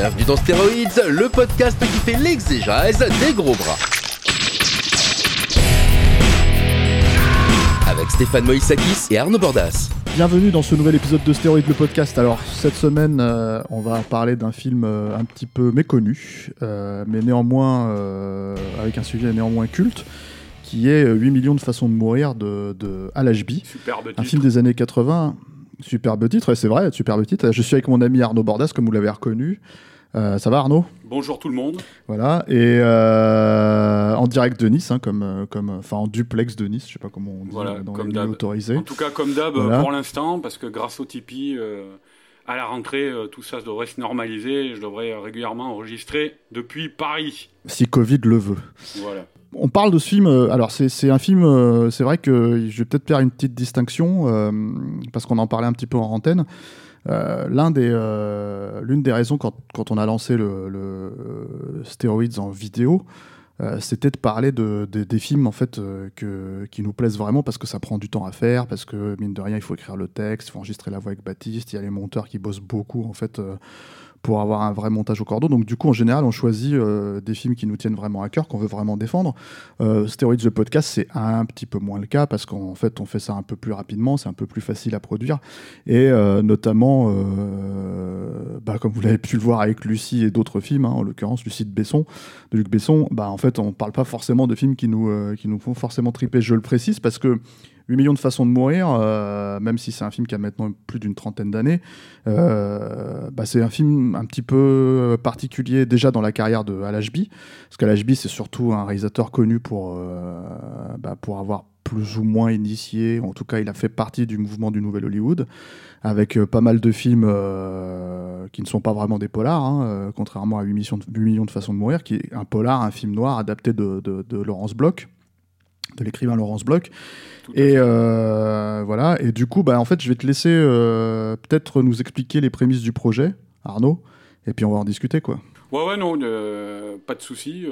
Bienvenue dans Stéroïdes, le podcast qui fait l'exégèse des gros bras. Avec Stéphane Moïsakis et Arnaud Bordas. Bienvenue dans ce nouvel épisode de Stéroïde le podcast. Alors cette semaine, euh, on va parler d'un film euh, un petit peu méconnu, euh, mais néanmoins euh, avec un sujet néanmoins culte, qui est euh, 8 millions de façons de mourir de, de Al Ashby, Superbe un titre. film des années 80. Superbe titre, et c'est vrai, superbe titre. Je suis avec mon ami Arnaud Bordas, comme vous l'avez reconnu. Euh, ça va Arnaud? Bonjour tout le monde. Voilà, et euh, en direct de Nice, hein, comme, euh, comme, enfin en duplex de Nice, je sais pas comment on dit Voilà, dans comme les autorisés. En tout cas, comme d'hab, Voilà. pour l'instant, parce que grâce au Tipeee, euh, à la rentrée, tout ça devrait se normaliser. et Je devrais régulièrement enregistrer depuis Paris. Si Covid le veut. Voilà. On parle de ce film. alors, c'est un film. c'est vrai que je vais peut-être faire une petite distinction parce qu'on en parlait un petit peu en antenne. Euh, euh, l'une des raisons quand, on a lancé le, le euh, Steroids en vidéo, c'était de parler de, de- des films en fait que, qui nous plaisent vraiment parce que ça prend du temps à faire, parce que mine de rien, il faut écrire le texte, il faut enregistrer la voix avec Baptiste. Il y a les monteurs qui bossent beaucoup en fait. Pour avoir un vrai montage au cordeau. Donc du coup, en général, on choisit euh, des films qui nous tiennent vraiment à cœur, qu'on veut vraiment défendre. Euh, Steroids the podcast, c'est un petit peu moins le cas parce qu'en fait, on fait ça un peu plus rapidement, c'est un peu plus facile à produire. Et euh, notamment, euh, bah, comme vous l'avez pu le voir avec Lucie et d'autres films, hein, en l'occurrence Lucie de Besson, de Luc Besson, bah, en fait, on parle pas forcément de films qui nous, qui nous font forcément triper. Je le précise parce que 8 millions de façons de mourir, euh, même si c'est un film qui a maintenant plus d'une trentaine d'années, euh, bah, c'est un film un petit peu particulier déjà dans la carrière de Al Ashby, parce qu'Al Ashby c'est surtout un réalisateur connu pour, euh, bah, pour avoir plus ou moins initié, en tout cas il a fait partie du mouvement du Nouvel Hollywood, avec pas mal de films qui ne sont pas vraiment des polars, hein, contrairement à 8 millions, de, 8 millions de façons de mourir, qui est un polar, un film noir adapté de, de Laurence Bloch, de l'écrivain Laurence Bloch. Et euh, voilà. Et du coup, bah, en fait, je vais te laisser euh, peut-être nous expliquer les prémices du projet, Arnaud, et puis on va en discuter, quoi. Ouais, ouais, non, euh, pas de souci.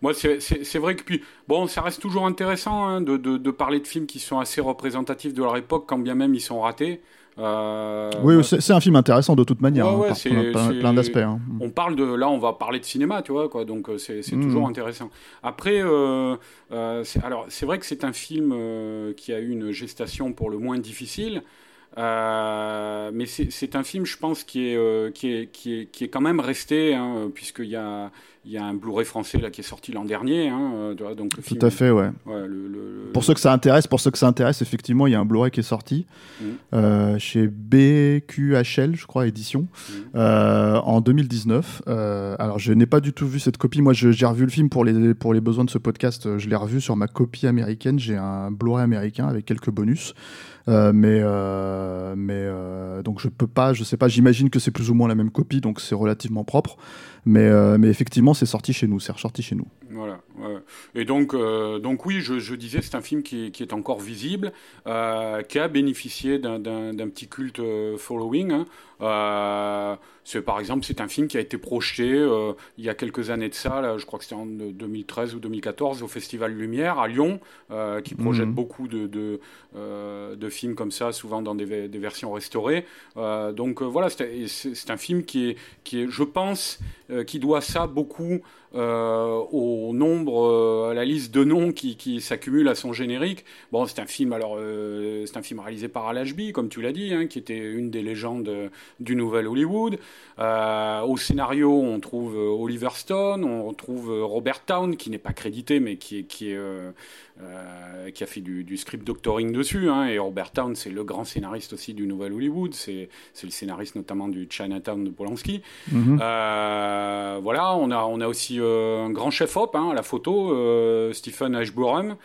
Moi, c'est vrai que puis, bon, ça reste toujours intéressant hein, de, de, de parler de films qui sont assez représentatifs de leur époque, quand bien même ils sont ratés. Euh, oui, c'est un film intéressant de toute manière, Ouais, hein, ouais, par plein, d'aspects. hein. on parle de là on va parler de cinéma tu vois quoi donc euh, c'est Mhm. toujours intéressant après euh, euh, c'est- alors c'est vrai que c'est un film qui a eu une gestation pour le moins difficile mais c'est un film je pense qui est qui est qui est qui est quand même resté hein, puisqu'il y a il y a un Blu-ray français là qui est sorti l'an dernier hein, donc le Tout à fait, ouais. ouais, le- le- le- Pour ceux que ça intéresse, pour ceux que ça intéresse, effectivement, il y a un Blu-ray qui est sorti Mhm. euh, chez BQHL, je crois, édition, Mhm. euh, en 2019. Euh, alors, je n'ai pas du tout vu cette copie. Moi, j'ai revu le film pour les, pour les besoins de ce podcast. Je l'ai revu sur ma copie américaine. J'ai un Blu-ray américain avec quelques bonus. Euh, mais euh, mais euh, donc je peux pas, je sais pas. J'imagine que c'est plus ou moins la même copie, donc c'est relativement propre. Mais euh, mais effectivement, c'est sorti chez nous, c'est ressorti chez nous. Voilà. Et donc, euh, donc oui, je, disais, c'est un film qui est, encore visible, euh, qui a bénéficié d'un- petit culte following. hein. Euh, par exemple, c'est un film qui a été projeté euh, il y a quelques années de ça, là, je crois que c'était en 2013 ou 2014 au Festival Lumière à Lyon, euh, qui projette Mhm. beaucoup de, de, euh, de films comme ça, souvent dans des, ve- des versions restaurées. Euh, donc euh, voilà, c'est un film qui est, qui est, je pense, euh, qui doit ça beaucoup euh, au nombre, euh, à la liste de noms qui, qui s'accumulent à son générique. Bon, c'est un film, alors, euh, c'est un film réalisé par Al Ashby, comme tu l'as dit, hein, qui était une des légendes du Nouvel Hollywood. Au scénario, on trouve Oliver Stone, on retrouve euh, Robert Town, qui n'est pas crédité, mais qui qui est, qui a fait du, du script doctoring dessus. hein. et Robert Town, c'est le grand scénariste aussi du Nouvel Hollywood. C'est c'est le scénariste notamment du Chinatown de Polanski. Euh, voilà, on a, on a aussi euh, un grand chef-op hein, à la photo, euh, Stephen Ashburham,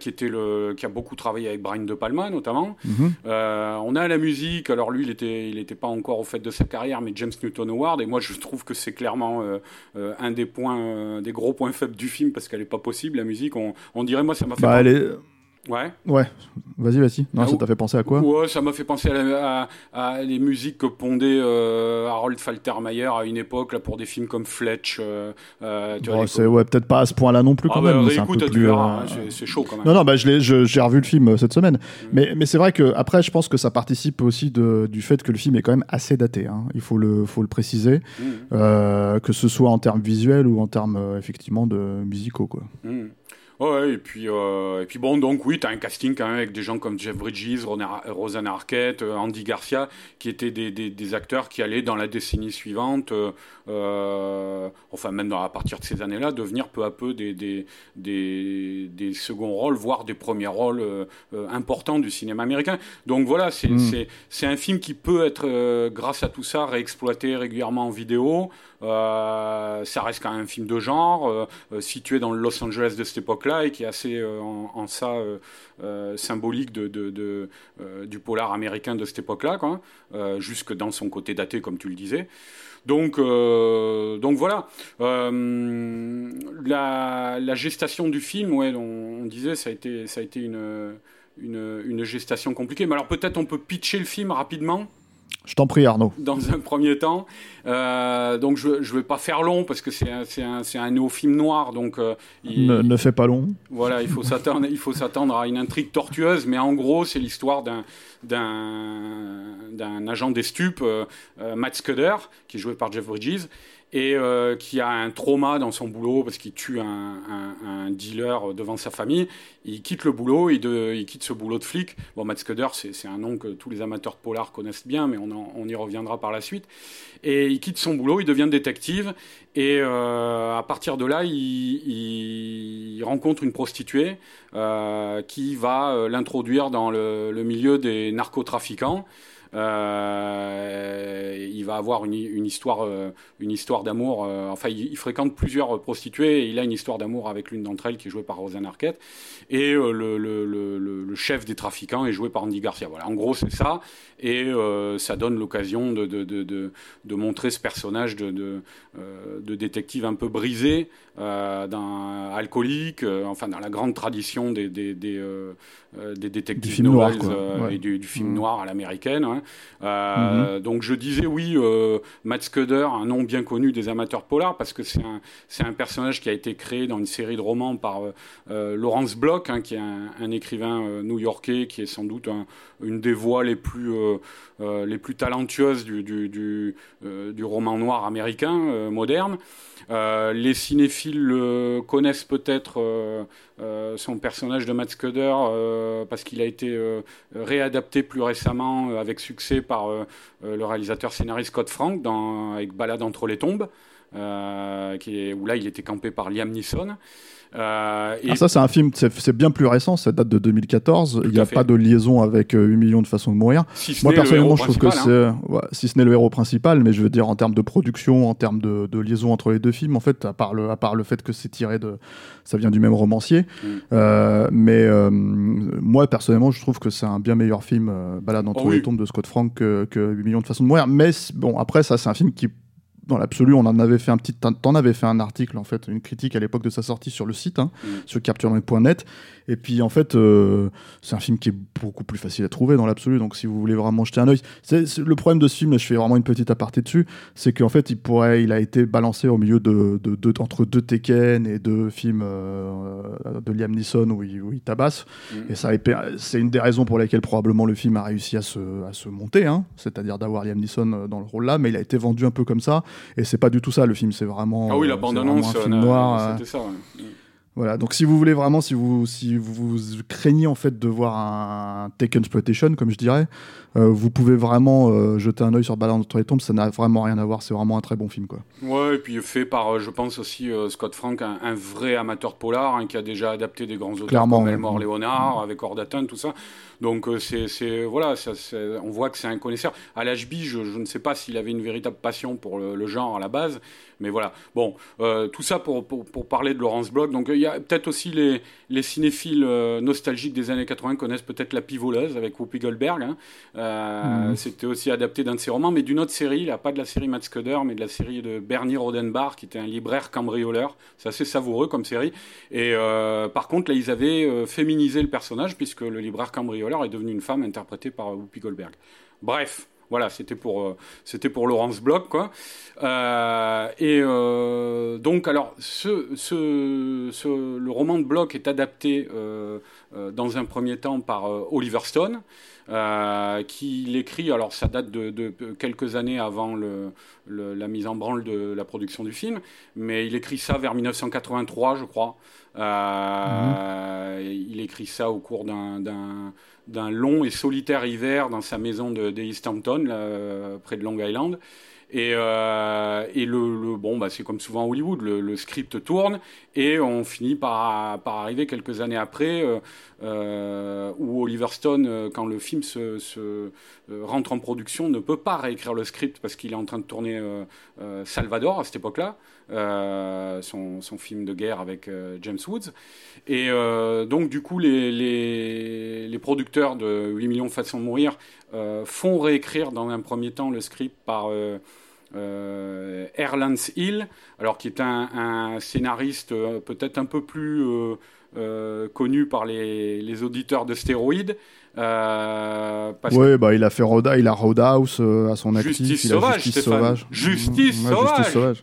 qui, était le, qui a beaucoup travaillé avec Brian De Palma notamment. Mhm. on a la musique, alors lui, il n'était il était pas encore au fait de sa carrière, mais James Newton Howard, et moi je trouve que c'est clairement un des points, des gros points faibles du film, parce qu'elle n'est pas possible, la musique. On, on dirait, moi, ça m'a fait. Bah, Ouais. Ouais. Vas-y, vas-y. Non, ah, ça t'a fait penser à quoi Ouais, ça m'a fait penser à, à, les musiques que pondait euh, Harold Faltermeyer à une époque là pour des films comme Fletch. Euh, euh tu bon, c'est ouais, peut-être pas à ce point-là non plus ah, quand bah, même. Réécoute, un peu plus, verras, hein, c'est chaud quand même. Non, non, bah je j'ai revu le film euh, cette semaine. Mm. Mais, mais c'est vrai que après, je pense que ça participe aussi de, du fait que le film est quand même assez daté. Hein. Il faut le, faut le préciser, mm. euh, que ce soit en termes visuels ou en termes effectivement de musicaux quoi. Mm. Ouais, et puis, euh, et puis bon, donc oui, tu as un casting quand même avec des gens comme Jeff Bridges, Rosanna Arquette, euh, Andy Garcia, qui étaient des, des, des, acteurs qui allaient dans la décennie suivante, euh, enfin même à partir de ces années-là, devenir peu à peu des, des, des, des seconds rôles, voire des premiers rôles importants du cinéma américain. Donc voilà, c'est mm. c'est un film qui peut être, grâce à tout ça, réexploité régulièrement en vidéo. Euh, ça reste quand même un film de genre, euh, euh, situé dans le Los Angeles de cette époque-là et qui est assez en, ça symbolique du polar américain de cette époque-là, jusque dans son côté daté, comme tu le disais. Donc, voilà. la, gestation du film, on, disait, ça a été, ça a été une gestation compliquée. Mais alors peut-être on peut pitcher le film rapidement? Je t'en prie, Arnaud. Dans un premier temps. Euh, donc, je ne vais pas faire long parce que c'est un, un, un néo-film noir. Donc, euh, ne, ne fais pas long. Voilà, il faut s'attendre à une intrigue tortueuse. Mais en gros, c'est l'histoire d'un agent des stupes, euh, Matt Scudder, qui est joué par Jeff Bridges, et euh, qui a un trauma dans son boulot parce qu'il tue un, un, dealer devant sa famille. Il quitte le boulot, il, de, il quitte ce boulot de flic. Bon, Matt Scudder, c'est un nom que tous les amateurs de polar connaissent bien, mais on, on, y reviendra par la suite. Et il quitte son boulot, il devient détective, et euh, à partir de là, il, il rencontre une prostituée euh, qui va euh, l'introduire dans le, le, milieu des narcotrafiquants. Euh, il va avoir une, une histoire, euh, une histoire d'amour. Euh, enfin, il, fréquente plusieurs prostituées et il a une histoire d'amour avec l'une d'entre elles qui est jouée par Rosanne Arquette. Et le, le, le, le, chef des trafiquants est joué par Andy Garcia. Voilà, en gros, c'est ça. Et ça donne l'occasion de, de, de, de, montrer ce personnage de, détective un peu brisé, d'un alcoolique, enfin, dans la grande tradition des, des, des, détectives et du, film noir à l'américaine. Euh, mhm. Donc je disais oui, euh, Matt Scudder, un nom bien connu des amateurs polars, parce que c'est un, un, personnage qui a été créé dans une série de romans par euh, Lawrence Block, hein, qui est un, écrivain new-yorkais, qui est sans doute une des voix les plus, les plus talentueuses du, du, du, du roman noir américain moderne. les cinéphiles connaissent peut-être euh, son personnage de Matt Scudder euh, parce qu'il a été euh, réadapté plus récemment avec succès par le réalisateur scénariste Scott Frank dans, avec Balade entre les tombes, où là il était campé par Liam Neeson. Euh, et... Ah, ça, c'est un film, c'est bien plus récent, ça date de 2014. il n'y a pas de liaison avec 8 millions de façons de mourir. Moi, personnellement, je trouve que c'est. Hein. si ce n'est le héros principal, mais je veux dire en termes de production, en termes de, de, liaison entre les deux films, en fait, à part le, à part le fait que c'est tiré de. Ça vient du même romancier. Mm. Euh, mais euh, moi, personnellement, je trouve que c'est un bien meilleur film, Balade entre oh les tombes de Scott Frank, que, que 8 millions de façons de mourir. Mais bon, après, ça, c'est un film qui dans l'absolu, on en avait fait un petit, t'en avais fait un article en fait, une critique à l'époque de sa sortie sur le site, hein, mm. sur capture.net. Et puis en fait, euh, c'est un film qui est beaucoup plus facile à trouver dans l'absolu. Donc si vous voulez vraiment jeter un œil, c'est le problème de ce film. je fais vraiment une petite aparté dessus, c'est qu'en fait, il pourrait, il a été balancé au milieu de, de, entre deux Tekken et deux films euh, de Liam Neeson où il, où il tabasse. Mm. Et ça, c'est une des raisons pour lesquelles probablement le film a réussi à se, à se monter, hein, c'est-à-dire d'avoir Liam Neeson euh, dans le rôle là. Mais il a été vendu un peu comme ça. Et c'est pas du tout ça. Le film, c'est vraiment. Ah oui, la bande-annonce, un film noir. C'était ça. Ouais. Mm. Voilà, donc si vous voulez vraiment, si vous, si vous craignez en fait de voir un Taken Exploitation, comme je dirais, euh, vous pouvez vraiment euh, jeter un œil sur Ballon entre les tombes, ça n'a vraiment rien à voir, c'est vraiment un très bon film. Quoi. Ouais, et puis fait par, euh, je pense aussi, Scott Frank, un, vrai amateur polar, hein, qui a déjà adapté des grands auteurs Clairement, comme Elmore Léonard, avec Ordatin, tout ça. Donc c'est, voilà, ça, on voit que c'est un connaisseur. À l'HB, je, je ne sais pas s'il avait une véritable passion pour le, le genre à la base, mais voilà. Bon, tout ça pour, pour, pour, parler de Laurence Bloch. Donc il y a peut-être aussi les, les cinéphiles nostalgiques des années 80 connaissent peut-être La Pivoleuse avec Whoopi Goldberg. Hein. Mhm. C'était aussi adapté d'un de ses romans, mais d'une autre série, là, pas de la série Matt Scudder, mais de la série de Bernie Rodenbach, qui était un libraire cambrioleur. C'est assez savoureux comme série. Et par contre, là, ils avaient féminisé le personnage, puisque le libraire cambrioleur est devenu une femme interprétée par Whoopi Goldberg. Bref, voilà, c'était pour, euh, c'était pour Laurence Bloch, quoi. Euh, et euh, donc, alors, ce, ce, le roman de Bloch est adapté dans un premier temps par Oliver Stone, qui l'écrit, alors ça date de, quelques années avant le, la mise en branle de la production du film, mais il écrit ça vers 1983, je crois. Mhm. Il écrit ça au cours d'un d'un long et solitaire hiver dans sa maison de, Hampton, près de Long Island. Et, euh, et le, bon, bah, c'est comme souvent à Hollywood, le, script tourne et on finit par, par arriver quelques années après euh, euh, où Oliver Stone, quand le film se, se rentre en production, ne peut pas réécrire le script parce qu'il est en train de tourner Salvador à cette époque-là. Euh, son, film de guerre avec euh, James Woods. Et euh, donc, du coup, les, les, producteurs de 8 millions de façons de mourir font réécrire dans un premier temps le script par Erlans Hill, alors qui est un, scénariste peut-être un peu plus connu par les, les auditeurs de stéroïdes. Euh, oui, bah, il a fait Roda, il a Roadhouse euh, à son actif. Justice il sauvage, Justice sauvage. Justice, sauvage. Justice sauvage.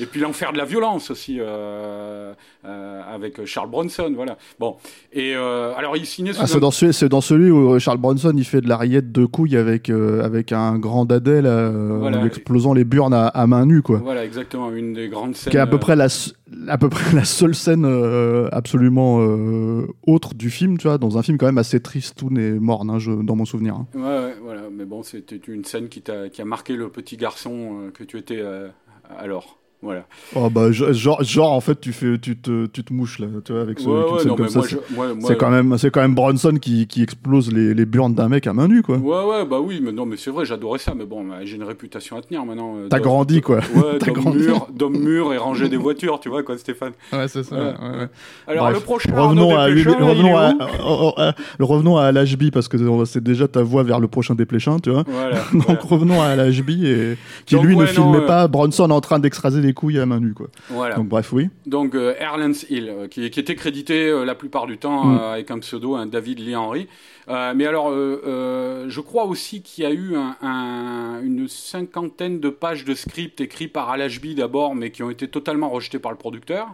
Et puis l'enfer de la violence aussi euh, euh, avec Charles Bronson, voilà. Bon. Et alors il signait. Ah, c'est dans, celui, dans celui où Charles Bronson il fait de la rillette de couilles avec avec un grand dadel en explosant les burnes à, main nue, quoi. Voilà, exactement, une des grandes scènes. Qui est à peu près la à peu près la seule scène absolument autre du film, tu vois, dans un film quand même assez tristoun et morne, hein, dans mon souvenir. Hein. Ouais, voilà, mais bon, c'était une scène qui, a, qui a marqué le petit garçon euh, que tu étais euh, alors. Voilà. Oh bah, genre, genre, en fait, tu, fais, tu, te, tu te mouches là, tu vois, avec, ce, ouais, scène comme ça. C'est quand, même, quand même Bronson qui, qui explose les, les burnes d'un mec à main nue, quoi. Ouais, ouais, bah oui, mais non, mais c'est vrai, j'adorais ça, mais bon, bah, j'ai une réputation à tenir maintenant. Euh, T'as grandi, quoi. Ouais, d'homme mur, et ranger des voitures, tu vois, quoi, Stéphane. Ouais, c'est ça. Alors, le prochain. Revenons à, revenons à, oh, oh, revenons à l'HB, parce que c'est déjà ta voix vers le prochain Dépléchin, tu vois. Donc, revenons à l'HB, et qui lui ne filmait pas Bronson en train d'extraser des couilles à main nue, quoi. Voilà. Donc bref, oui. Donc euh, Erlens Hill, euh, qui, était crédité euh, la plupart du temps mm. avec un pseudo, un David Lee Henry. mais alors, je crois aussi qu'il y a eu une cinquantaine de pages de script écrits par Al d'abord, mais qui ont été totalement rejetés par le producteur.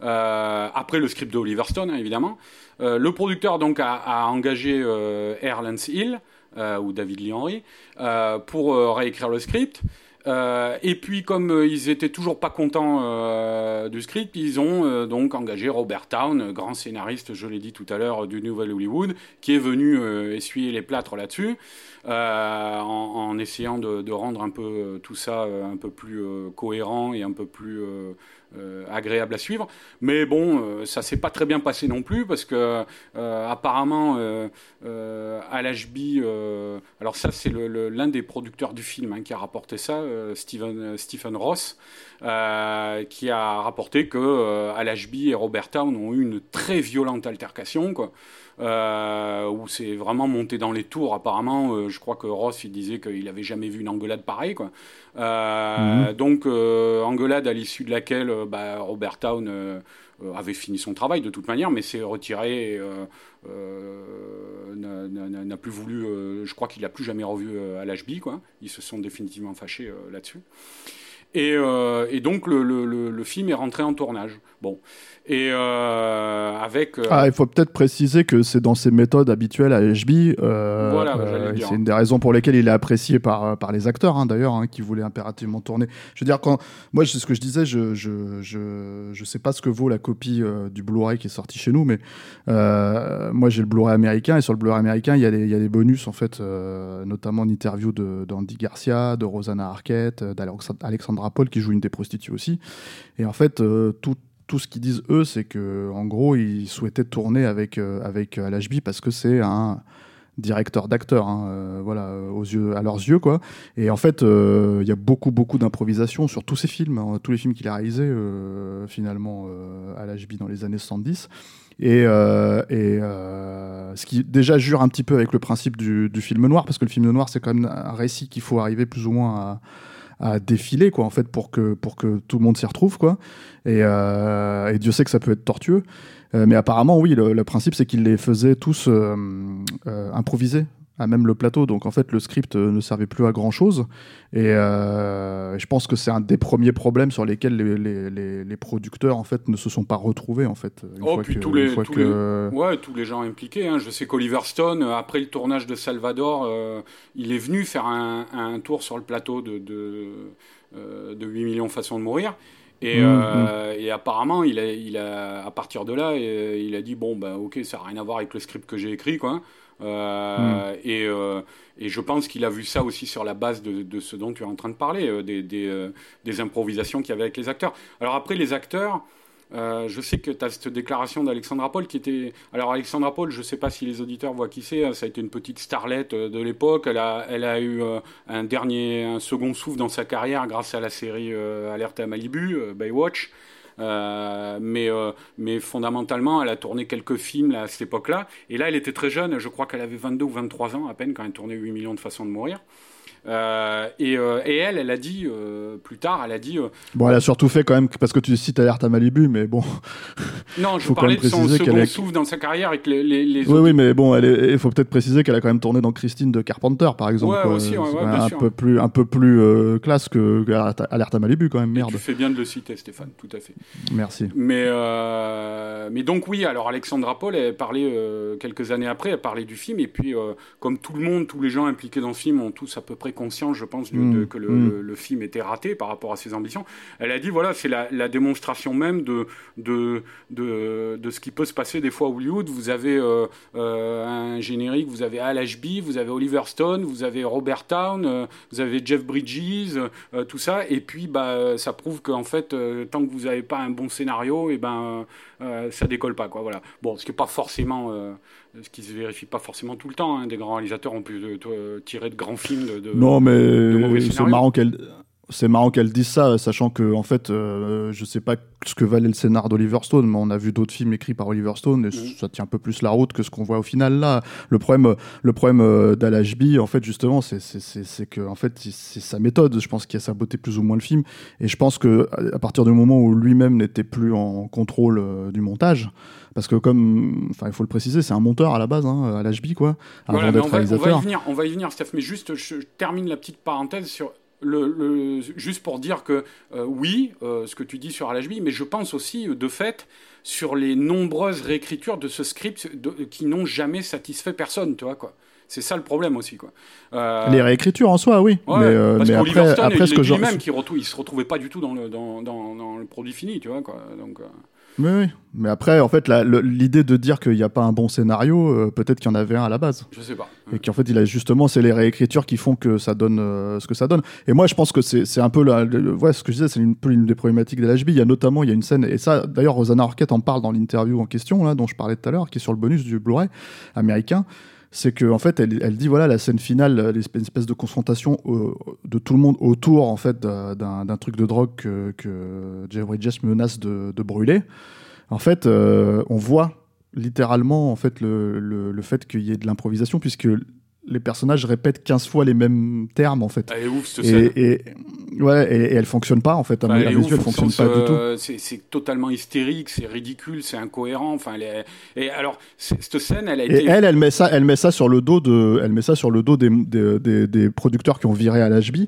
après le script de Oliver Stone, hein, évidemment. le producteur donc a, engagé Erlens Hill ou David Lee Henry pour réécrire le script. Euh, et puis, comme euh, ils étaient toujours pas contents euh, du script, ils ont donc engagé Robert Town, grand scénariste, je l'ai dit tout à l'heure, du Nouvel Hollywood, qui est venu essuyer les plâtres là-dessus, en, essayant de, de, rendre un peu tout ça un peu plus cohérent et un peu plus euh, agréable à suivre. Mais bon, euh, ça s'est pas très bien passé non plus parce que euh, apparemment à l'HB, alors ça c'est l'un des producteurs du film hein, qui a rapporté ça, Stephen, Stephen Ross, qui a rapporté que l'HB et Robert Town ont eu une très violente altercation. Euh, où c'est vraiment monté dans les tours. Apparemment, euh, je crois que Ross il disait qu'il avait jamais vu une engueulade pareille. Quoi. Euh, mhm. Donc, engueulade à l'issue de laquelle bah, Robert Town avait fini son travail de toute manière, mais s'est retiré. n'a plus voulu, je crois qu'il n'a plus jamais revu à l'HB, quoi. Ils se sont définitivement fâchés là-dessus. Et, et, donc le, le, le, film est rentré en tournage. Bon, et euh, avec. Euh, ah, il faut peut-être préciser que c'est dans ses méthodes habituelles à HB. Euh, voilà, c'est une des raisons pour lesquelles il est apprécié par, par les acteurs, hein, d'ailleurs, hein, qui voulaient impérativement tourner. Je veux dire, quand moi, c'est ce que je disais, je, je, je, je, sais pas ce que vaut la copie du Blu-ray qui est sorti chez nous, mais moi, j'ai le Blu-ray américain, et sur le Blu-ray américain, il y, a des, y a des bonus, en fait, notamment une interview d'Andy Garcia, de Rosanna Arquette, d'Alexandra Paul, qui joue une des prostituées aussi. Et en fait, tout tout ce qu'ils disent eux, c'est que en gros, ils souhaitaient tourner avec euh, avec euh, LHB parce que c'est un directeur d'acteurs, hein, voilà, aux yeux, à leurs yeux, quoi. Et en fait, il y a beaucoup, beaucoup d'improvisation sur tous ces films, hein, tous les films qu'il a réalisés, finalement, à l'HB dans les années 70. Et, ce qui déjà jure un petit peu avec le principe du, film noir, parce que le film noir, c'est quand même un récit qu'il faut arriver plus ou moins à à défiler quoi en fait pour que pour que tout le monde s'y retrouve quoi. Et, euh, Dieu sait que ça peut être tortueux. Euh, mais apparemment oui le, principe c'est qu'ils les faisaient tous euh, improviser à même le plateau. Donc en fait, le script ne servait plus à grand chose. Et je pense que c'est un des premiers problèmes sur lesquels les, les, producteurs en fait ne se sont pas retrouvés en fait. oh, puis tous, les, tous, les, ouais, tous les gens impliqués. Hein. Je sais qu'Oliver Stone, après le tournage de Salvador, il est venu faire un, un, tour sur le plateau de, de, de 8 millions de façons de mourir. Et, mmh, mmh. et, apparemment, il a, il a, à partir de là, il a dit bon, ben ok, ça n'a rien à voir avec le script que j'ai écrit, quoi. Euh, et, euh, et, je pense qu'il a vu ça aussi sur la base de, ce dont tu es en train de parler, euh, des, improvisations qu'il y avait avec les acteurs. Alors après, les acteurs, je sais que tu as cette déclaration d'Alexandra Paul qui était... Alors Alexandra Paul, je ne sais pas si les auditeurs voient qui c'est, ça a été une petite starlette de l'époque, elle a, elle a eu un dernier, un second souffle dans sa carrière grâce à la série Alerte à Malibu, Baywatch. Euh, mais, euh, mais fondamentalement, elle a tourné quelques films à cette époque-là. Et là, elle était très jeune. Je crois qu'elle avait 22 ou 23 ans à peine quand elle tournait 8 millions de façons de mourir. Euh, et, euh, et, elle, elle a dit euh, plus tard, elle a dit. bon, elle a surtout fait quand même parce que tu cites Alerte à Malibu, mais bon. Non, je parlais de son second est... souffle dans sa carrière avec les. les, oui, oui, mais bon, il faut peut-être préciser qu'elle a quand même tourné dans Christine de Carpenter, par exemple. Ouais, aussi, ouais, un, peu plus, un peu plus classe que Alerte à Malibu, quand même. Merde. tu fais bien de le citer, Stéphane, tout à fait. Merci. Mais, mais donc oui, alors Alexandra Paul, elle parlait quelques années après, elle parlait du film, et puis comme tout le monde, tous les gens impliqués dans ce film ont tous à peu près conscience, je pense, mm. que mm. le, film était raté par rapport à ses ambitions. Elle a dit voilà, c'est la, démonstration même de, de, de, ce qui peut se passer des fois à Hollywood. Vous avez euh, euh, un générique, vous avez Al Ashby, vous avez Oliver Stone, vous avez Robert Town, euh, vous avez Jeff Bridges, tout ça. Et puis, bah, ça prouve qu'en fait, tant que vous n'avez pas un bon scénario, et eh ben, ça décolle pas. Quoi, voilà. Bon, ce qui n'est pas forcément ce qui se vérifie pas forcément tout le temps. Hein. Des grands réalisateurs ont pu tirer de grands films de, non, mais c'est marrant qu'elle c'est marrant qu'elle dise ça, sachant que en fait, euh, je sais pas ce que valait le scénar d'Oliver Stone, mais on a vu d'autres films écrits par Oliver Stone et mm. ça tient un peu plus la route que ce qu'on voit au final là. Le problème, le problème euh, d'Al-HB, en fait, justement, c'est que en fait, c'est sa méthode. Je pense qu'il a saboté plus ou moins le film, et je pense que à partir du moment où lui-même n'était plus en contrôle euh, du montage, parce que comme, enfin, il faut le préciser, c'est un monteur à la base, hein, à l'HB, quoi, avant d'être réalisateur. On va y venir, on va y venir, Steph, mais juste, je termine la petite parenthèse sur le, juste pour dire que euh, oui, euh, ce que tu dis sur Al-HB, mais je pense aussi, de fait, sur les nombreuses réécritures de ce script qui n'ont jamais satisfait personne, tu vois, quoi. C'est ça le problème aussi, quoi. Euh, les réécritures en soi, oui. mais, parce mais après, Stone, après, ce que je... même, qui il se retrouvait pas du tout dans le, dans, dans, dans le produit fini, tu vois, quoi. Donc, oui, mais après, en fait, l'idée de dire qu'il n'y a pas un bon scénario, euh, peut-être qu'il y en avait un à la base. Je sais pas. Et qu'en fait, il a justement, c'est les réécritures qui font que ça donne euh, ce que ça donne. Et moi, je pense que c'est un peu, la, ouais, ce que je disais, c'est un peu une des problématiques de l'HB. Il y a notamment, il y a une scène, et ça, d'ailleurs, Rosanna Arquette en parle dans l'interview en question, là, dont je parlais tout à l'heure, qui est sur le bonus du Blu-ray américain c'est qu'en en fait, elle, elle, dit voilà, la scène finale, une espèce de confrontation de tout le monde autour en fait d'un truc de drogue que, que Bridges menace de, brûler. En fait, euh, on voit littéralement en fait le, le, fait qu'il y ait de l'improvisation puisque les personnages répètent 15 fois les mêmes termes en fait. Elle est ouf cette scène. Et, ouais, et, elle fonctionne pas en fait. À, elle, fonctionne pas du tout. C'est totalement hystérique, c'est ridicule, c'est incohérent. Enfin, et alors cette scène, elle a été. Et elle, elle met ça, elle met ça sur le dos de, elle met ça sur le dos des, des, des, producteurs qui ont viré à l'HB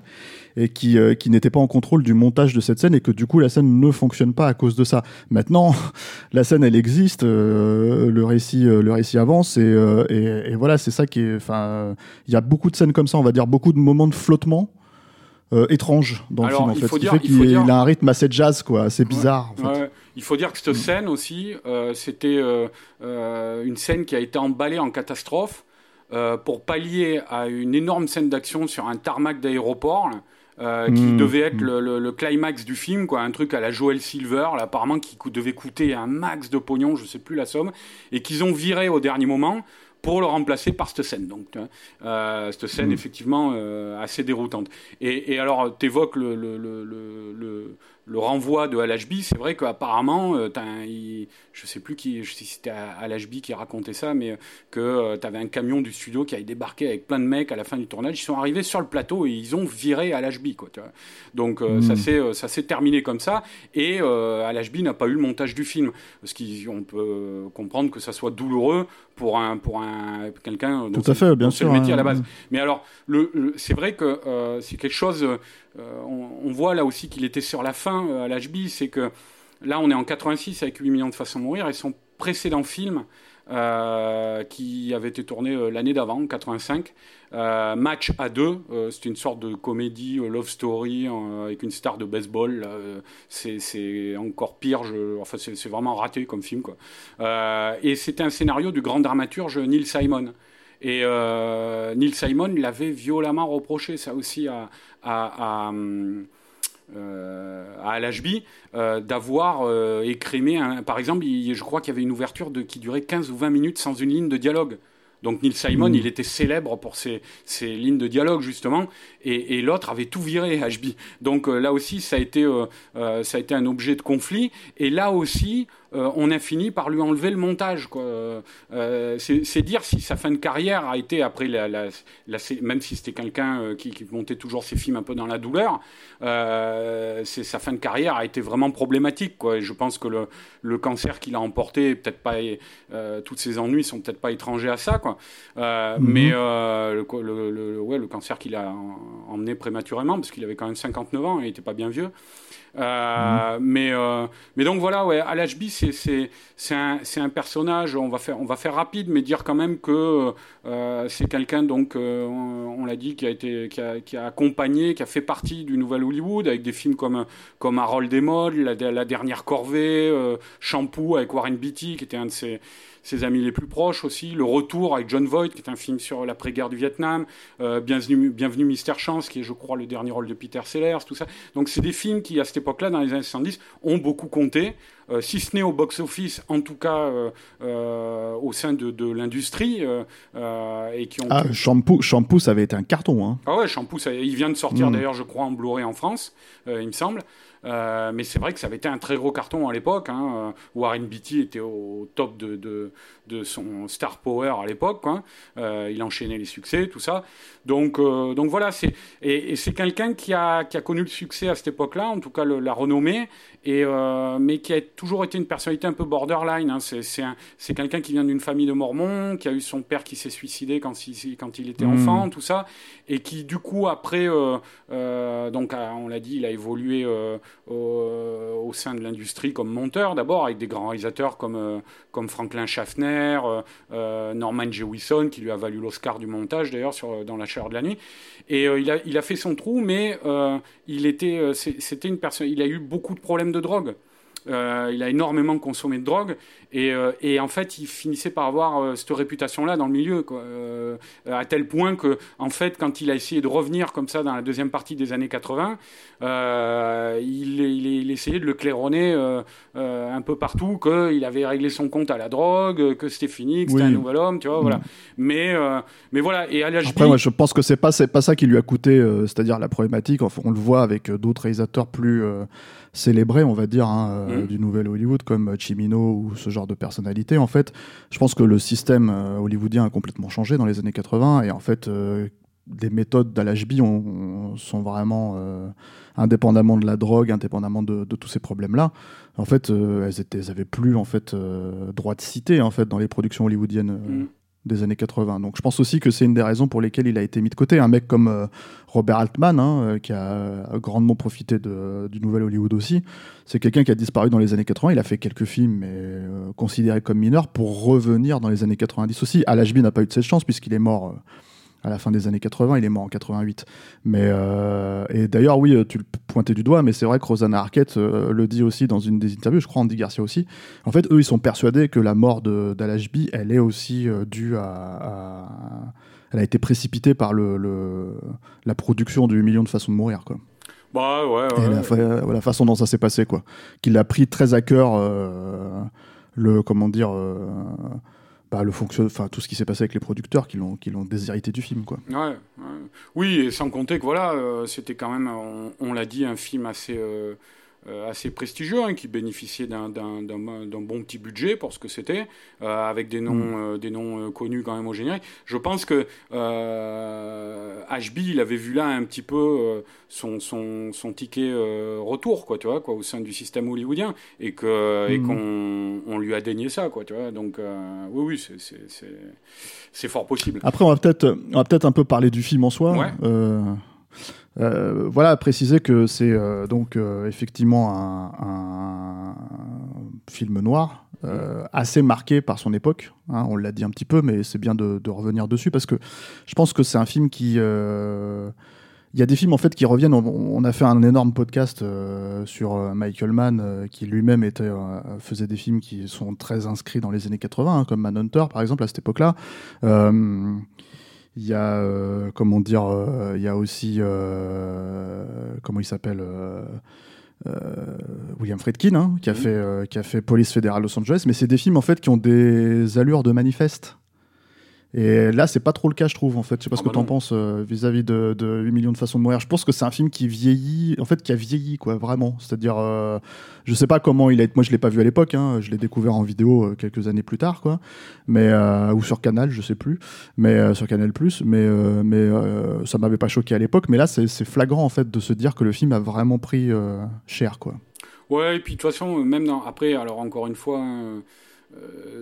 et qui, euh, qui n'était pas en contrôle du montage de cette scène et que du coup la scène ne fonctionne pas à cause de ça. Maintenant, la scène elle existe, euh, le récit euh, le récit avance et, et, voilà c'est ça qui est. Enfin, il y a beaucoup de scènes comme ça, on va dire beaucoup de moments de flottement. étranges dans le film en fait. Faut fait qu'il a un rythme assez jazz quoi, assez bizarre. en fait. Il faut dire que cette scène aussi, c'était une scène qui a été emballée en catastrophe pour pallier à une énorme scène d'action sur un tarmac d'aéroport. Euh, qui mmh. devait être le, le, climax du film, quoi, un truc à la Joel Silver, là, apparemment qui devait coûter un max de pognon, je sais plus la somme, et qu'ils ont viré au dernier moment pour le remplacer par cette scène. Donc, cette scène, mm. effectivement, assez déroutante. Et, et alors, tu évoques le, le, le, le renvoi de LHB, c'est vrai qu'apparemment, euh, je sais plus qui, si c'était LHB qui racontait ça, mais euh, que euh, tu avais un camion du studio qui avait débarqué avec plein de mecs à la fin du tournage. Ils sont arrivés sur le plateau et ils ont viré LHB. Quoi, Donc hmm. ça s'est terminé comme ça. Et LHB n'a pas eu le montage du film. Ce qui, on peut comprendre que ça soit douloureux pour un pour un quelqu'un tout à fait bien sûr le métier à la base. Mais alors le, c'est vrai que c'est quelque chose euh, on, voit là aussi qu'il était sur la fin euh, à l'HB, c'est que là on est en 86 avec 8 millions de façons de mourir et son précédent film euh, qui avait été tourné l'année d'avant, 85. Match à deux, c'est une sorte de comédie love story avec une star de baseball. c'est encore pire, enfin c'est vraiment raté comme film et c'était un scénario du grand dramaturge Neil Simon. Et Neil Simon l'avait violemment reproché, ça aussi, à, à, euh, LHB euh, d'avoir euh, écrémé, un, par exemple, je crois qu'il y avait une ouverture de, qui durait 15 ou 20 minutes sans une ligne de dialogue. Donc Neil Simon, mm. il était célèbre pour ses, ses, lignes de dialogue justement, et, et l'autre avait tout viré HB. Donc là aussi, ça a été ça a été un objet de conflit. Et là aussi, euh, on a fini par lui enlever le montage. Euh, c'est dire si sa fin de carrière a été après la, même si c'était quelqu'un euh, qui, montait toujours ses films un peu dans la douleur, sa fin de carrière a été vraiment problématique. Quoi. je pense que le, cancer qu'il a emporté, peut-être pas, tous ses ennuis sont peut-être pas étrangers à ça. Quoi. Mhm. Mais le, ouais, le cancer qu'il a emmené prématurément, parce qu'il avait quand même 59 ans, et il n'était pas bien vieux. Euh, mais, euh, mais donc voilà, ouais, Al-Hb, c'est un, un, personnage, on va, faire, on va faire rapide, mais dire quand même que euh, c'est quelqu'un, donc, on, l'a dit, qui a, été, qui a, qui, a, accompagné, qui a fait partie du Nouvel Hollywood, avec des films comme, comme Harold des la, la, dernière corvée, Shampoo avec Warren Beatty, qui était un de ses ses amis les plus proches aussi, Le Retour avec John Voight, qui est un film sur l'après-guerre du Vietnam, Bienvenue, Bienvenue Mister Chance, qui est, je crois, le dernier rôle de Peter Sellers, tout ça. Donc, c'est des films qui, à cette époque-là, dans les années 70, ont beaucoup compté, euh, si ce n'est au box-office, en tout cas euh, au sein de, l'industrie, et qui ont. Ah, Shampoo, Shampoo, ça avait été un carton. Hein. Ah ouais, Shampoo, ça, il vient de sortir, mm. d'ailleurs, je crois, en Blu-ray en France, il me semble. Euh, mais c'est vrai que ça avait été un très gros carton à l'époque. Hein. Warren Beatty était au top de, de, de son star power à l'époque. Euh, il enchaînait les succès, tout ça. Donc, euh, donc voilà, c'est, et, c'est quelqu'un qui a, qui a connu le succès à cette époque-là, en tout cas la renommée, et, mais qui a toujours été une personnalité un peu borderline. Hein. C'est, c'est, c'est quelqu'un qui vient d'une famille de mormons, qui a eu son père qui s'est suicidé quand il, quand il était mmh. enfant, tout ça, et qui du coup après, donc on l'a dit, il a évolué au, sein de l'industrie comme monteur d'abord, avec des grands réalisateurs comme, euh, comme Franklin Schaffner, euh, euh, Norman Jewison, qui lui a valu l'Oscar du montage d'ailleurs dans La chaleur de la nuit. Et il, a, il a fait son trou, mais il était, c'était une personne, il a eu beaucoup de problèmes de drogue. Euh, il a énormément consommé de drogue et, euh, et, en fait il finissait par avoir euh, cette réputation-là dans le milieu, quoi, à tel point que en fait quand il a essayé de revenir comme ça dans la deuxième partie des années 80, il, il, essayait de le claironner un peu partout qu'il avait réglé son compte à la drogue, que c'était fini, que c'était un nouvel homme, tu vois, voilà. Mm. Mais mais voilà et à Après, moi, je pense que c'est pas c'est pas ça qui lui a coûté, c'est-à-dire la problématique. Enfin, on le voit avec d'autres réalisateurs plus célébrés, on va dire, hein, euh, mm. du nouvel Hollywood, comme Chimino ou ce genre de personnalité. En fait, je pense que le système euh, hollywoodien a complètement changé dans les années 80 et en fait, euh, les méthodes d'Al-HB sont vraiment indépendamment de la drogue, indépendamment de, tous ces problèmes-là. En fait, elles, étaient, elles avaient plus en fait droit de citer en fait dans les productions hollywoodiennes. Mm des années 80. Donc je pense aussi que c'est une des raisons pour lesquelles il a été mis de côté. Un mec comme euh, Robert Altman, hein, euh, qui a euh, grandement profité du nouvel Hollywood aussi, c'est quelqu'un qui a disparu dans les années 80. Il a fait quelques films, mais considérés comme mineurs, pour revenir dans les années 90 aussi. Al-Ashby n'a pas eu de cette chance puisqu'il est mort à la fin des années 80, il est mort en 88. Mais, euh, et d'ailleurs, oui, tu le pointais du doigt, mais c'est vrai que Rosanna Arquette euh, le dit aussi dans une des interviews, je crois Andy Garcia aussi. En fait, eux, ils sont persuadés que la mort d'Al-Ashby, elle est aussi euh, due à, Elle a été précipitée par le, la production du Million de façons de mourir, quoi. Bah ouais, ouais. Et la, façon dont ça s'est passé, quoi. Qu'il a pris très à cœur le. Comment dire bah, le fonction, enfin tout ce qui s'est passé avec les producteurs qui l'ont déshérité du film quoi. Ouais, Oui, et sans compter que voilà, c'était quand même, on, l'a dit, un film assez euh, assez prestigieux, hein, qui bénéficiait d'un bon petit budget pour ce que c'était, euh, avec des noms, mm. euh, des noms connus quand même au générique. Je pense que HB, il avait vu là un petit peu son, son, son, ticket retour, quoi, tu vois, quoi, au sein du système hollywoodien, et que et mm. qu'on on lui a dénié ça, quoi, tu vois. Donc oui, oui, c'est fort possible. Après, on va peut-être peut un peu parler du film en soi. Ouais. Euh, voilà, préciser que c'est euh, donc euh, effectivement un, film noir assez marqué par son époque. Hein, on l'a dit un petit peu, mais c'est bien de, revenir dessus parce que je pense que c'est un film qui il y a des films en fait qui reviennent. On, a fait un énorme podcast sur Michael Mann qui lui-même était faisait des films qui sont très inscrits dans les années 80, hein, comme Manhunter par exemple à cette époque-là. Il y a, euh, comment dire, euh, il y a aussi, euh, comment il s'appelle William Friedkin, hein, qui, a fait, qui a fait Police Fédérale Los Angeles, mais c'est des films en fait qui ont des allures de manifeste. Et là, c'est pas trop le cas, je trouve, en fait. Je sais pas ce ah que bah tu en penses euh, vis-à-vis de, 8 millions de façons de mourir. Je pense que c'est un film qui vieillit, en fait, qui a vieilli, quoi, vraiment. C'est-à-dire, euh, je sais pas comment il a été. Moi, je l'ai pas vu à l'époque, hein. je l'ai découvert en vidéo euh, quelques années plus tard, quoi. Mais, ou sur Canal, je sais plus. Mais sur Canal Plus. Mais, mais ça m'avait pas choqué à l'époque. Mais là, c'est flagrant, en fait, de se dire que le film a vraiment pris cher, quoi. Ouais, et puis de toute façon, même dans... après, alors encore une fois. Hein, euh,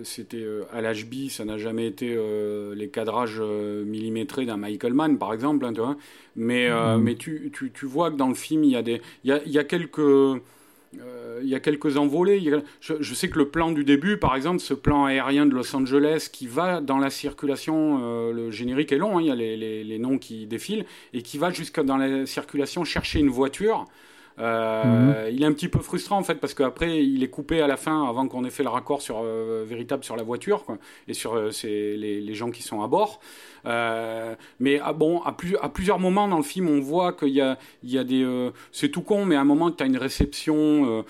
c'était euh, à l'HB, ça n'a jamais été euh, les cadrages millimétrés d'un Michael Mann, par exemple. Hein, tu vois mais mm-hmm. mais tu, tu, tu, vois que dans le film, il y a, des, il y a, il y a quelques. il y a quelques envolées. je, sais que le plan du début, par exemple, ce plan aérien de Los Angeles qui va dans la circulation, le générique est long, hein, il y a les, les, les, noms qui défilent, et qui va jusqu'à dans la circulation chercher une voiture. Euh. Il est un petit peu frustrant en fait parce qu'après il est coupé à la fin avant qu'on ait fait le raccord sur euh, véritable sur la voiture quoi, et sur euh, les, les, gens qui sont à bord. Mais ah, bon, à, plus, à, plusieurs moments dans le film, on voit qu'il y a, il y a des. c'est tout con, mais à un moment, tu as une réception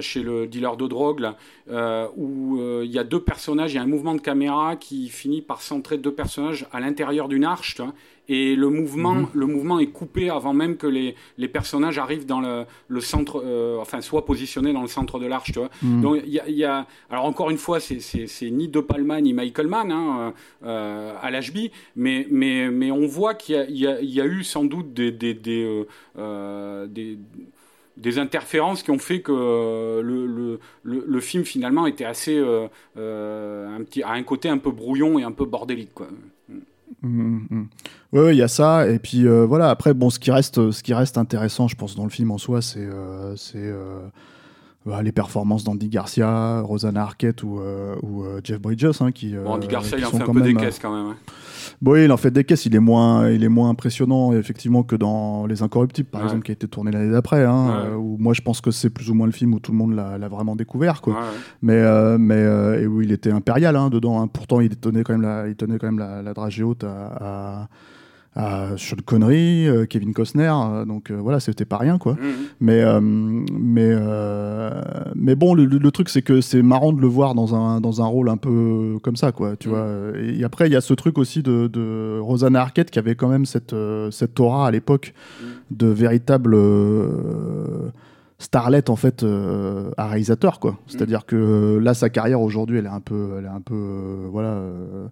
chez le dealer de drogue là, où il y a deux personnages, il y a un mouvement de caméra qui finit par centrer deux personnages à l'intérieur d'une arche. Tu vois, et le mouvement, mhm. le mouvement est coupé avant même que les, les personnages arrivent dans le, le centre, euh, enfin soient positionnés dans le centre de l'arche. Mhm. Donc il y, y a, alors encore une fois, c'est ni De Palma ni Michael Mann hein, euh, à l'HB, mais mais mais on voit qu'il y, a eu sans doute des des, euh, des des interférences qui ont fait que le, le, le, film finalement était assez euh, un petit à un côté un peu brouillon et un peu bordélique quoi. Mmh, mmh. Oui, il y a ça. Et puis euh, voilà, après, bon, ce qui, reste, ce qui reste intéressant, je pense, dans le film en soi, c'est euh, euh, bah, les performances d'Andy Garcia, Rosanna Arquette ou, ou Jeff Bridges. Hein, qui, Andy Garcia, il en fait un peu des caisses quand même. Hein. Bon, il en fait des caisses. Il est moins, il est moins impressionnant effectivement que dans Les Incorruptibles, par exemple, qui a été tourné l'année d'après. Hein, euh, où moi, je pense que c'est plus ou moins le film où tout le monde l'a vraiment découvert, quoi. mais, euh, mais euh, et où il était impérial hein, dedans. Hein. Pourtant, il tenait quand même la, il tenait quand même la, la dragée haute à euh, Sean Connery, euh, Kevin Costner, euh, donc euh, voilà, c'était pas rien quoi. Mhm. Mais mais mais bon, le, truc c'est que c'est marrant de le voir dans un dans un rôle un peu comme ça quoi, tu mhm. vois. Et après il y a ce truc aussi de, de Rosanna Arquette qui avait quand même cette cette aura à l'époque mhm. de véritable starlet en fait à réalisateur quoi. C'est-à-dire que là sa carrière aujourd'hui elle est un peu elle est un peu voilà euh,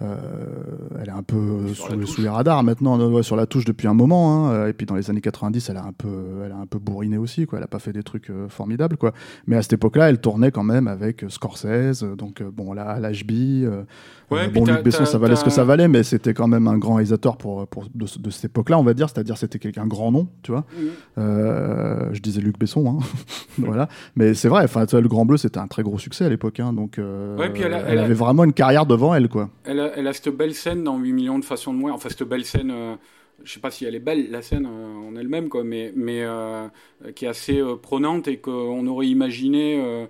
elle est un peu sous, les radars maintenant, sur la touche depuis un moment. Hein. Et puis dans les années 90, elle a un peu, elle a un peu bourriné aussi. Quoi. Elle a pas fait des trucs euh, formidables. Quoi. Mais à cette époque-là, elle tournait quand même avec Scorsese, donc euh, bon, là, l'HB. bon, Luc Besson, ça valait ce que ça valait, mais c'était quand même un grand réalisateur pour, pour de, cette époque-là, on va dire. C'est-à-dire, c'était quelqu'un grand nom, tu vois. je disais Luc Besson, hein. voilà. Mais c'est vrai. Enfin, le Grand Bleu, c'était un très gros succès à l'époque. Hein. donc, elle, avait vraiment une carrière devant elle, quoi elle a cette belle scène dans 8 millions de façons de mourir. Enfin, cette belle scène, je euh, je sais pas si elle est belle, la scène euh, en elle-même, quoi, mais, mais euh, qui est assez prenante et qu'on aurait imaginé.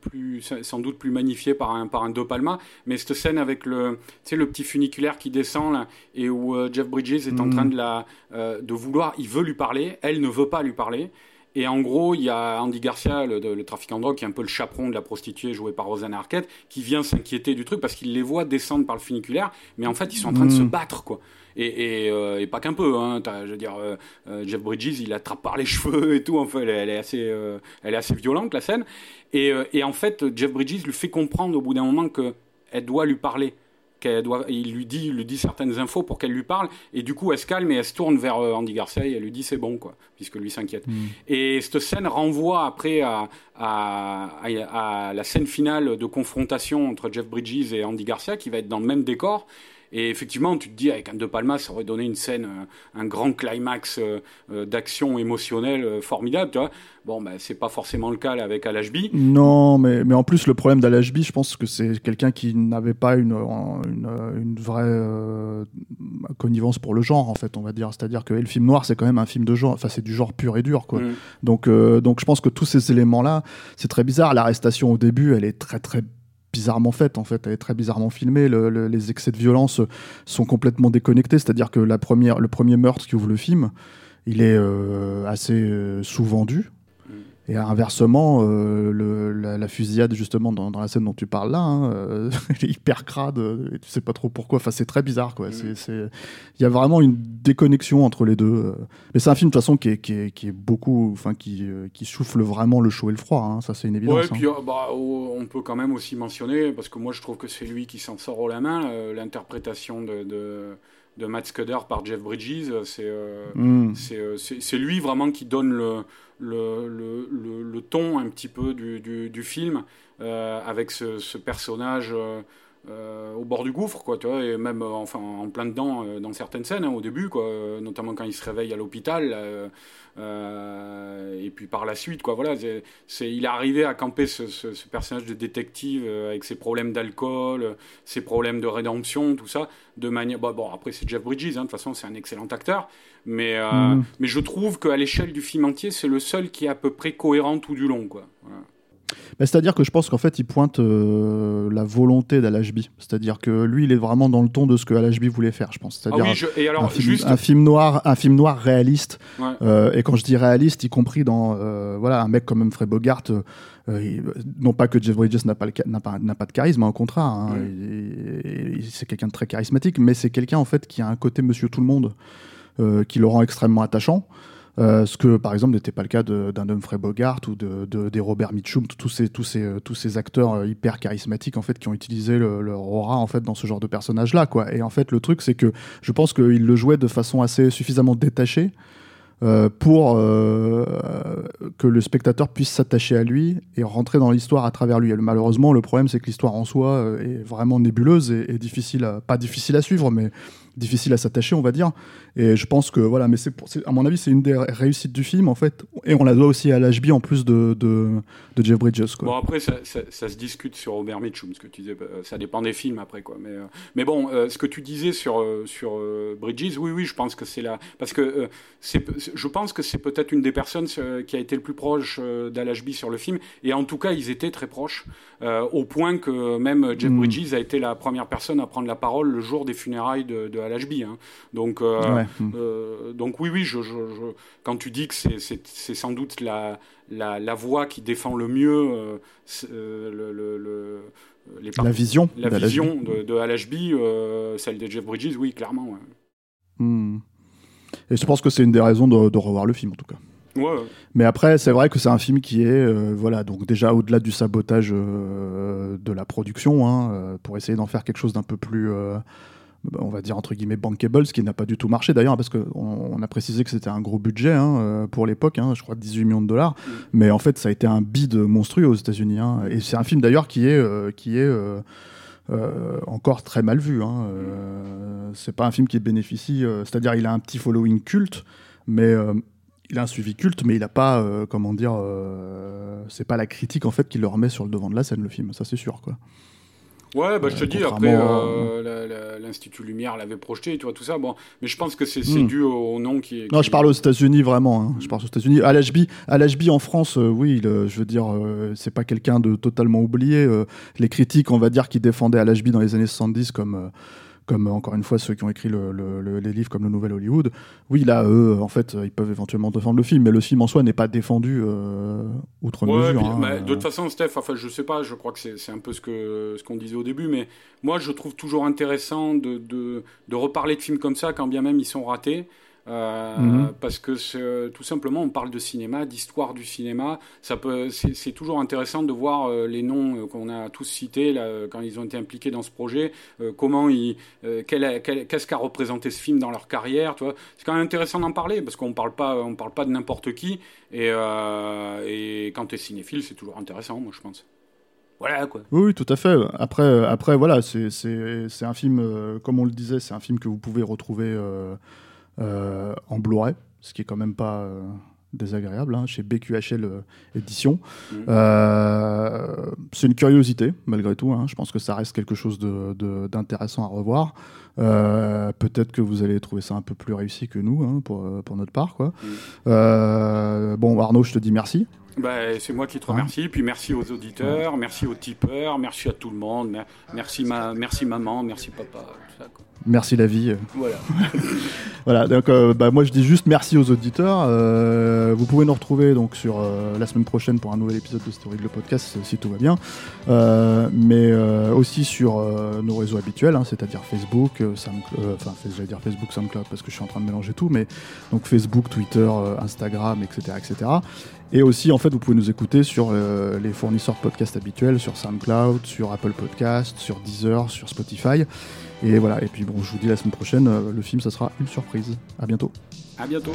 plus, sans doute plus magnifiée par un, par un De Palma, mais cette scène avec le, le petit funiculaire qui descend là, et où Jeff Bridges est en mm. train de, la, de vouloir, il veut lui parler, elle ne veut pas lui parler, Et en gros, il y a Andy Garcia, le, le, trafiquant de drogue, qui est un peu le chaperon de la prostituée jouée par Rosanna Arquette, qui vient s'inquiéter du truc parce qu'il les voit descendre par le funiculaire, mais en fait, ils sont en train de se mm. battre, quoi. Et, et, euh, et, pas qu'un peu. Hein. Je veux dire, euh, euh, Jeff Bridges, il attrape par les cheveux et tout. Enfin, elle, elle est assez, elle est assez violente la scène. Et, et, en fait, Jeff Bridges lui fait comprendre au bout d'un moment que elle doit lui parler qu'elle doit, il lui dit, il lui dit certaines infos pour qu'elle lui parle, et du coup elle se calme et elle se tourne vers euh, Andy Garcia et elle lui dit c'est bon quoi, puisque lui s'inquiète. Hmm. Et cette scène renvoie après à, à, à, la scène finale de confrontation entre Jeff Bridges et Andy Garcia qui va être dans le même décor. Et effectivement, tu te dis, avec un De Palma, ça aurait donné une scène, euh, un grand climax euh, euh, d'action émotionnelle formidable, tu vois. Bon, ben, c'est pas forcément le cas là, avec Alashbi. Non, mais, mais en plus, le problème d'Alashbi, je pense que c'est quelqu'un qui n'avait pas une, une, une vraie connivence pour le genre, en fait, on va dire. C'est-à-dire que le film noir, c'est quand même un film de genre, enfin, c'est du genre pur et dur, quoi. Mm. Donc, donc, je pense que tous ces éléments-là, c'est très bizarre. L'arrestation au début, elle est très, très bizarrement faite en fait, elle est très bizarrement filmée. les excès de violence sont complètement déconnectés, c'est-à-dire que le premier meurtre qui ouvre le film, il est euh, assez euh, sous-vendu. Et inversement, euh, le, la, fusillade, justement, dans, dans, la scène dont tu parles là, hein, euh, elle est hyper crade, et tu sais pas trop pourquoi. Enfin, c'est très bizarre, quoi. Mm. Il y a vraiment une déconnexion entre les deux. Euh. Mais c'est un film, de toute façon, qui est, qui est, qui est beaucoup. Enfin, qui, qui souffle vraiment le chaud et le froid, hein. ça, c'est une évidence. Ouais, et puis, bah, on peut quand même aussi mentionner, parce que moi, je trouve que c'est lui qui s'en sort au la main, l'interprétation de, de de Matt Scudder par Jeff Bridges. C'est mm. c'est lui vraiment qui donne le, le, le, le, ton un petit peu du, du, du film euh, avec ce, ce personnage euh, euh, au bord du gouffre, quoi, tu vois, et même enfin en plein dedans dans certaines scènes hein, au début, quoi, notamment quand il se réveille à l'hôpital, et puis par la suite, quoi, voilà, c'est, il est arrivé à camper ce, ce, ce personnage de détective avec ses problèmes d'alcool, ses problèmes de rédemption, tout ça, de manière, bon, bon après c'est Jeff Bridges, hein, de toute façon c'est un excellent acteur, mais, euh, mm. mais je trouve qu'à l'échelle du film entier, c'est le seul qui est à peu près cohérent tout du long. Quoi. C'est-à-dire que je pense qu'en fait, il pointe euh, la volonté d'Alashby. C'est-à-dire que lui, il est vraiment dans le ton de ce que Alashby voulait faire, je pense. C'est-à-dire ah un, film, un, film, noir, un film noir réaliste. Euh, et quand je dis réaliste, y compris dans voilà un mec comme Humphrey Bogart. non pas que Jeff Bridges n'a pas, pas, pas, de charisme, hein, au contraire, hein, c'est quelqu'un de très charismatique, mais c'est quelqu'un en fait qui a un côté Monsieur Tout le Monde. Euh, qui le rend extrêmement attachant. Euh, ce que par exemple n'était pas le cas d'un Humphrey Bogart ou de, des Robert Mitchum, tous ces, tous ces, tous ces acteurs euh, hyper charismatiques en fait qui ont utilisé leur aura en fait dans ce genre de personnage là quoi. Et en fait le truc c'est que je pense qu'il le jouait de façon assez suffisamment détachée euh, pour euh, que le spectateur puisse s'attacher à lui et rentrer dans l'histoire à travers lui. Et malheureusement, le problème, c'est que l'histoire en soi euh, est vraiment nébuleuse et, difficile, à, pas difficile à suivre, mais difficile à s'attacher, on va dire. Et je pense que, voilà, mais c'est, à mon avis, c'est une des réussites du film, en fait. Et on la doit aussi à l'HB en plus de, de, de, Jeff Bridges. Quoi. Bon, après, ça, ça, se discute sur Robert Mitchum, ce que tu disais. Ça dépend des films, après, quoi. Mais, mais bon, ce que tu disais sur, sur Bridges, oui, oui, je pense que c'est là. Parce que c'est je pense que c'est peut-être une des personnes euh, qui a été le plus proche euh, d'Alashby sur le film. Et en tout cas, ils étaient très proches, euh, au point que même Jeff hmm. Bridges a été la première personne à prendre la parole le jour des funérailles de, de Alashby. Hein. Donc, hmm. donc oui, oui, je, quand tu dis que c'est sans doute la, la, voix qui défend le mieux le, la vision, la vision de, de celle de Jeff Bridges, oui, clairement. Hmm. Et je pense que c'est une des raisons de, revoir le film, en tout cas. Ouais. Mais après, c'est vrai que c'est un film qui est, euh, voilà, donc déjà au-delà du sabotage euh, de la production, hein, euh, pour essayer d'en faire quelque chose d'un peu plus, on va dire entre guillemets bankable, ce qui n'a pas du tout marché d'ailleurs, parce qu'on on a précisé que c'était un gros budget hein, pour l'époque, hein, je crois 18 millions de dollars, mais en fait, ça a été un bid monstrueux aux États-Unis. Hein. et c'est un film d'ailleurs qui est, qui est euh, encore très mal vu. Euh, c'est pas un film qui bénéficie, euh, c'est-à-dire il a un petit following culte, mais il a un suivi culte, mais il n'a pas, comment dire, c'est pas la critique en fait qui le remet sur le devant de la scène le film, ça c'est sûr quoi. Ouais, bah, je te dis, après, euh, l'Institut Lumière l'avait projeté, tu vois, tout ça. Bon, mais je pense que c'est hmm. dû au nom qui est. Non, je parle aux États-Unis, vraiment. Hein. Je parle aux États-Unis. À l'HB, en France, euh, oui, je veux dire, euh, c'est pas quelqu'un de totalement oublié. les critiques, on va dire, qui défendaient à l'HB dans les années 70 comme comme encore une fois ceux qui ont écrit les livres comme le Nouvel Hollywood, oui, là, eux, en fait, ils peuvent éventuellement défendre le film, mais le film en soi n'est pas défendu outre mesure. Hein. Bah, de toute façon, Steph, enfin, je sais pas, je crois que c'est un peu ce que ce qu'on disait au début, mais moi, je trouve toujours intéressant de, de, de reparler de films comme ça, quand bien même ils sont ratés. Euh, mhm. Parce que tout simplement, on parle de cinéma, d'histoire du cinéma. Ça peut, c'est toujours intéressant de voir euh, les noms euh, qu'on a tous cités là, quand ils ont été impliqués dans ce projet. comment ils, qu'est-ce qu'a représenté ce film dans leur carrière. c'est quand même intéressant d'en parler parce qu'on parle pas, on parle pas de n'importe qui. Et, et quand tu es cinéphile, c'est toujours intéressant, moi je pense. Voilà quoi. Oui, tout à fait. Après, après voilà, c'est un film, comme on le disait, c'est un film que vous pouvez retrouver euh, en Blu-ray, ce qui est quand même pas euh, désagréable, hein, chez BQHL euh, Édition. Mm. c'est une curiosité, malgré tout. Hein. Je pense que ça reste quelque chose d'intéressant à revoir. Peut-être que vous allez trouver ça un peu plus réussi que nous, hein, pour, pour, notre part. Quoi. Mm. bon, Arnaud, je te dis merci. Bah, c'est moi qui te remercie. Puis merci aux auditeurs, merci aux tipeurs, merci à tout le monde. Merci, ma, merci maman, merci papa. Merci la vie. Voilà. voilà. Donc, euh, bah, moi je dis juste merci aux auditeurs. Euh, vous pouvez nous retrouver donc sur euh, la semaine prochaine pour un nouvel épisode de Story le podcast si tout va bien, mais aussi sur nos réseaux habituels, hein, c'est-à-dire Facebook, enfin j'allais dire Facebook, SoundCloud parce que je suis en train de mélanger tout, mais donc Facebook, Twitter, Instagram, etc., etc. Et aussi, en fait, vous pouvez nous écouter sur euh, les fournisseurs podcasts habituels, sur SoundCloud, sur Apple Podcast, sur Deezer, sur Spotify. Et voilà. Et puis, bon, je vous dis la semaine prochaine, euh, le film, ça sera une surprise. À bientôt. À bientôt.